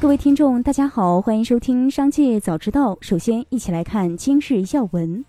各位听众，大家好，欢迎收听《商界早知道》。首先，一起来看今日要闻。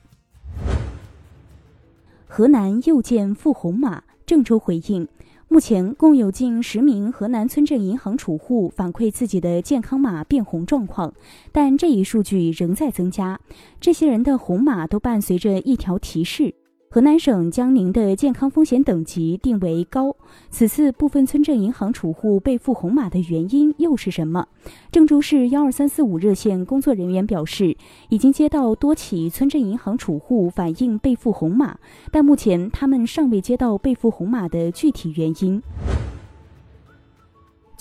河南又见富红码，郑州回应。目前共有近十名河南村镇银行储户反馈自己的健康码变红状况，但这一数据仍在增加。这些人的红码都伴随着一条提示。河南省将您的健康风险等级定为高。此次部分村镇银行储户被赋红码的原因又是什么？郑州市幺二三四五热线工作人员表示，已经接到多起村镇银行储户反映被赋红码，但目前他们尚未接到被赋红码的具体原因。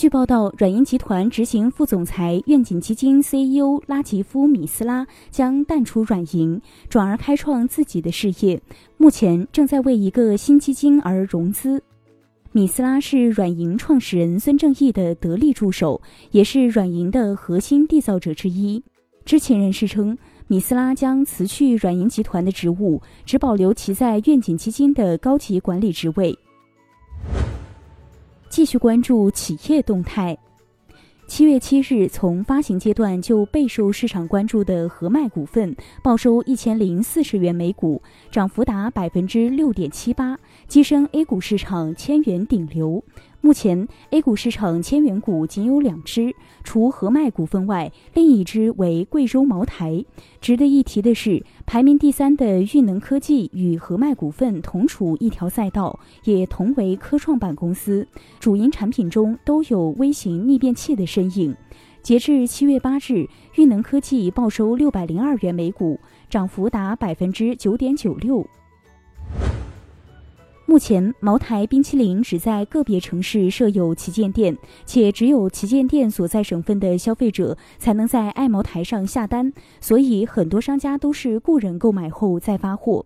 据报道，软银集团执行副总裁、愿景基金 CEO 拉吉夫·米斯拉将淡出软银，转而开创自己的事业。目前正在为一个新基金而融资。米斯拉是软银创始人孙正义的得力助手，也是软银的核心缔造者之一。知情人士称，米斯拉将辞去软银集团的职务，只保留其在愿景基金的高级管理职位。继续关注企业动态。七月七日，从发行阶段就备受市场关注的和脉股份报收一千零四十元每股，涨幅达百分之六点七八，跻身 A 股市场千元顶流。目前，A 股市场千元股仅有两只，除和脉股份外，另一只为贵州茅台。值得一提的是，排名第三的裕能科技与和脉股份同处一条赛道，也同为科创板公司，主营产品中都有微型逆变器的身影。截至七月八日，裕能科技报收六百零二元每股，涨幅达百分之九点九六。目前，茅台冰淇淋只在个别城市设有旗舰店，且只有旗舰店所在省份的消费者才能在爱茅台上下单，所以很多商家都是雇人购买后再发货。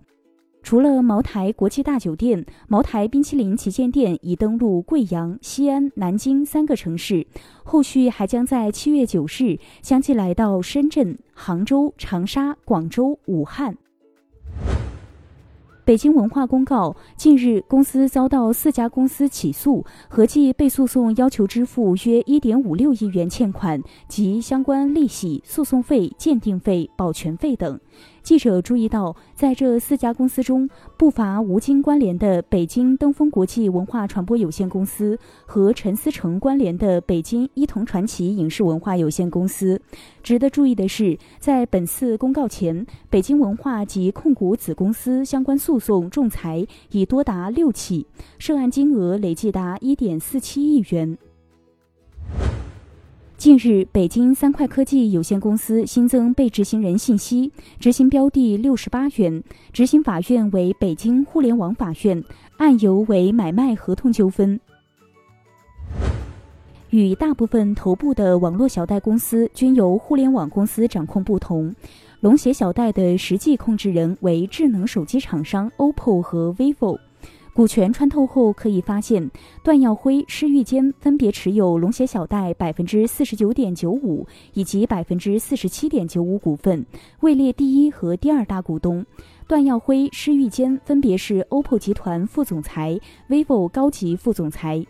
除了茅台国际大酒店，茅台冰淇淋旗舰店已登陆贵阳、西安、南京三个城市，后续还将在七月九日相继来到深圳、杭州、长沙、广州、武汉。北京文化公告，近日公司遭到四家公司起诉，合计被诉讼要求支付约一点五六亿元欠款及相关利息、诉讼费、鉴定费、保全费等。记者注意到，在这四家公司中，不乏吴京关联的北京登峰国际文化传播有限公司和陈思诚关联的北京伊藤传奇影视文化有限公司。值得注意的是，在本次公告前，北京文化及控股子公司相关诉讼仲裁已多达六起，涉案金额累计达一点四七亿元。近日，北京三快科技有限公司新增被执行人信息，执行标的六十八元，执行法院为北京互联网法院，案由为买卖合同纠纷。与大部分头部的网络小贷公司均由互联网公司掌控不同，龙协小贷的实际控制人为智能手机厂商 OPPO 和 vivo。股权穿透后，可以发现段耀辉、施玉坚分别持有龙血小贷百分之四十九点九五以及百分之四十七点九五股份，位列第一和第二大股东。段耀辉、施玉坚分别是 OPPO 集团副总裁、vivo 高级副总裁。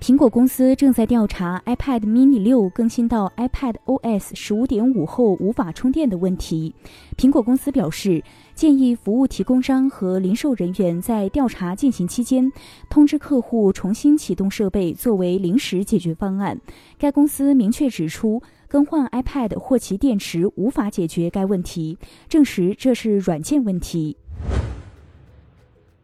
苹果公司正在调查 iPad mini 六更新到 iPad OS 十五点五后无法充电的问题。苹果公司表示，建议服务提供商和零售人员在调查进行期间，通知客户重新启动设备作为临时解决方案。该公司明确指出，更换 iPad 或其电池无法解决该问题，证实这是软件问题。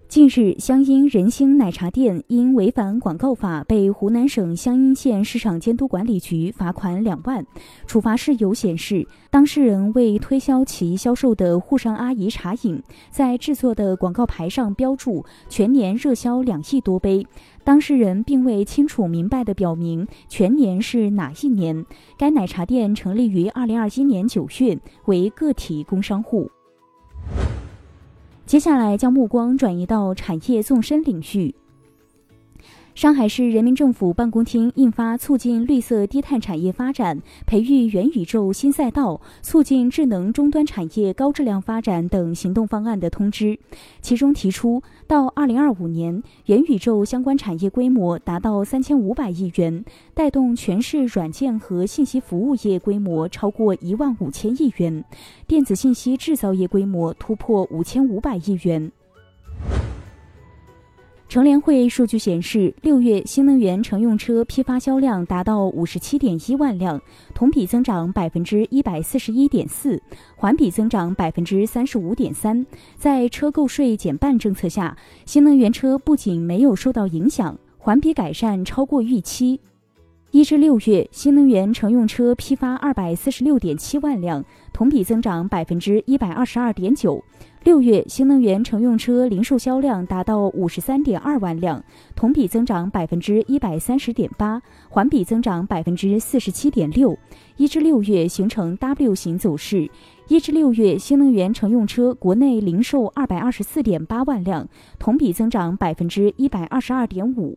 近日，湘阴仁兴奶茶店因违反广告法，被湖南省湘阴县市场监督管理局罚款两万。处罚事由显示，当事人为推销其销售的沪上阿姨茶饮，在制作的广告牌上标注全年热销两亿多杯，当事人并未清楚明白地表明全年是哪一年。该奶茶店成立于二零二一年九月，为个体工商户。接下来将目光转移到产业纵深领域。上海市人民政府办公厅印发《促进绿色低碳产业发展、培育元宇宙新赛道、促进智能终端产业高质量发展等行动方案》的通知，其中提出，到2025年，元宇宙相关产业规模达到3500亿元，带动全市软件和信息服务业规模超过1万五千亿元，电子信息制造业规模突破5500亿元。乘联会数据显示，六月新能源乘用车批发销量达到五十七点一万辆，同比增长百分之一百四十一点四，环比增长百分之三十五点三。在车购税减半政策下，新能源车不仅没有受到影响，环比改善超过预期。一至六月，新能源乘用车批发二百四十六点七万辆，同比增长百分之一百二十二点九。六月，新能源乘用车零售销量达到五十三点二万辆，同比增长百分之一百三十点八，环比增长百分之四十七点六。一至六月形成 W 型走势。一至六月，新能源乘用车国内零售二百二十四点八万辆，同比增长百分之一百二十二点五。